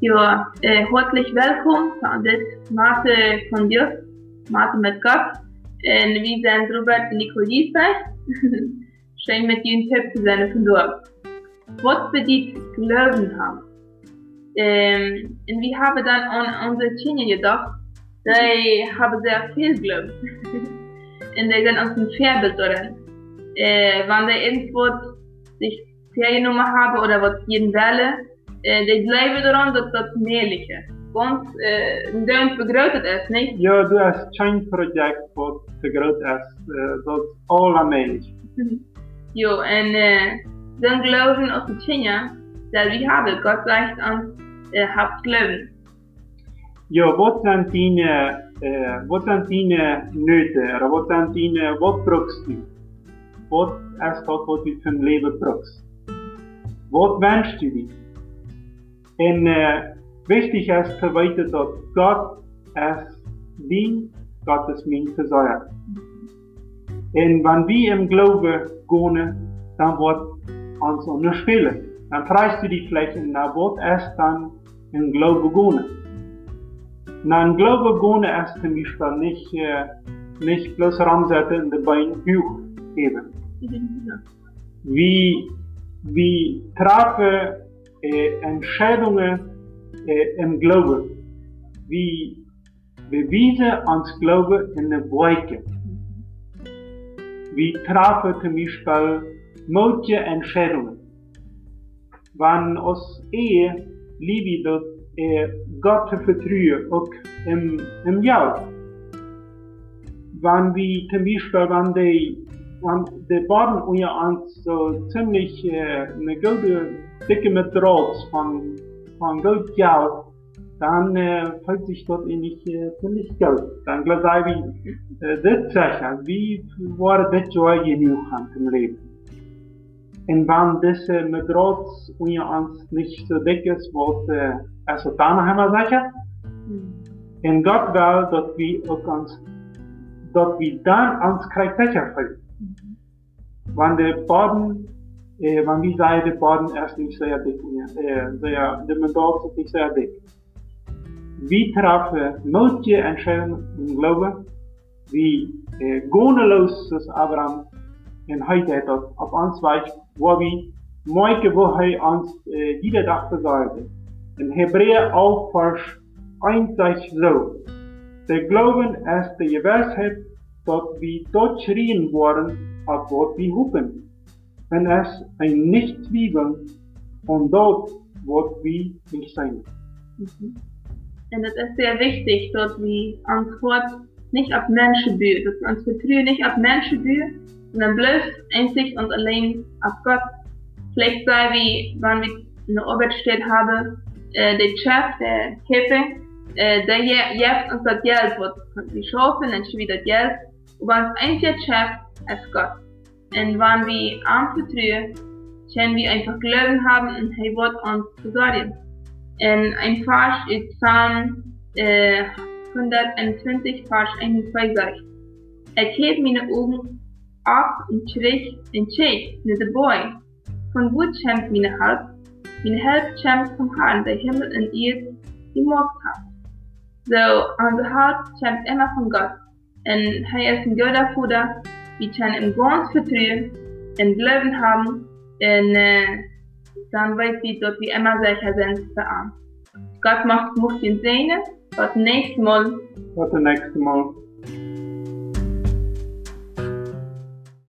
Ja, äh, herzlich willkommen zu dit Mathe von Dios, Mathe mit Gott. En vi zijn Robert Nicole Giesberg. Schön mit Ihnen Tipp zu sein von dort. Was bedeutet Glauben haben? Ähm, und wir haben dann an unsere Kinder gedacht, die haben sehr viel Glauben. und die sind uns ein Vorbild darin. Äh, wenn die irgendwo sich Feriennummer haben oder was jeden wählen, äh, die glauben daran, dass das möglich ist. Want uh, de vergroot is, niet? Ja, du hast kein Projekt wat vergroot is. Uh, dat is allemaal. jo, en uh, dan geloven als het China, dat we hebben, God zegt ons, uh, habt geloven. Ja, wat zijn die, uh, wat zijn die noten? Wat zijn die, wat brukst du? Wat is dat wat du zum Leben brukst? Wat wünschst du dir? En uh, wichtig ist zu weten dat Gott es dient, Gott es min te zeggen. En wanneer we im Glaube gehen, dann wird uns unterspielen. Dann freist du die Flächen, dann wird es dann im Glaube gehen. Na, im Glaube gehen ist zum Beispiel nicht, äh, nicht bloß ransetzen und die Beine hoch geben. Wie, wie treffen Entscheidungen äh, im Glaube. Wie bewiesen uns Glaube in der Wolke. Wie treffen zum Beispiel motige Entscheidungen. Wenn uns Ehe liebe äh, Gott vertrauen, auch im, im Jahr. Wenn wir zum Beispiel, wenn die, wenn die Baden unter uns so ziemlich äh, eine gute, dicke Metros von van Geld geld, dan uh, voelt zich dat niet uh, ziemlich geld. Dan geloof ik, uh, dit zeggen, wie wordt dit jaar je nu gaan im Leben? En wanneer deze Madrots onder ons niet zo dik is, wat uh, als we dan gaan zeggen, en God wil dat we ook ons, dat we dan ons krijgen voelen. Wanneer de bodem eh, man wie säger det barn är nicht sehr dick, eh, sehr, det mandat ist nicht sehr dick. Vi treffen motige Entscheidungen im Glauben, wie eh, goneloos zoals Abraham en hij deed dat op ons wijs, waar we mooi wo hij ons eh, jede dag verzorgde. In Hebräer 11 vers 1 sagt so, der Glauben ist die Gewissheit, dass wir dort schreien worden, auf was wir hoffen en es ein Nicht-Zwiebeln und dort wird wie nicht sein. Mhm. Und das ist sehr wichtig, dass wir Antwort nicht auf Menschen bühen, dass wir uns vertrauen nicht auf Menschen bühen, sondern bloß einzig und allein auf Gott. Vielleicht sei wie, wenn wir eine Arbeitsstelle haben, äh, der Chef, der Käfer, äh, der jetzt uns das Geld wird, wir schaffen, dann wieder Geld, aber unser einziger Chef ist Gott. En wanneer we aanvertrouwen, können wir einfach Glauben haben und er wird uns versorgen. En ein Vers ist Psalm äh, 120, Vers 21 Er hebt meine Augen ab und schrieg und schrieg mit der Boy. Von wo schämt meine Halb? Meine Halb schämt vom Herrn, der Himmel und Erde gemacht hat. So, unser Halb schämt immer von Gott. Und er ist ein guter Vater, vi kan en ganz vertrauen, en Glauben haben, und äh, dann weiß ich, dass wir immer sind für uns. Gott macht, macht den Sehne, was nächstes Mal. Was nächstes Mal.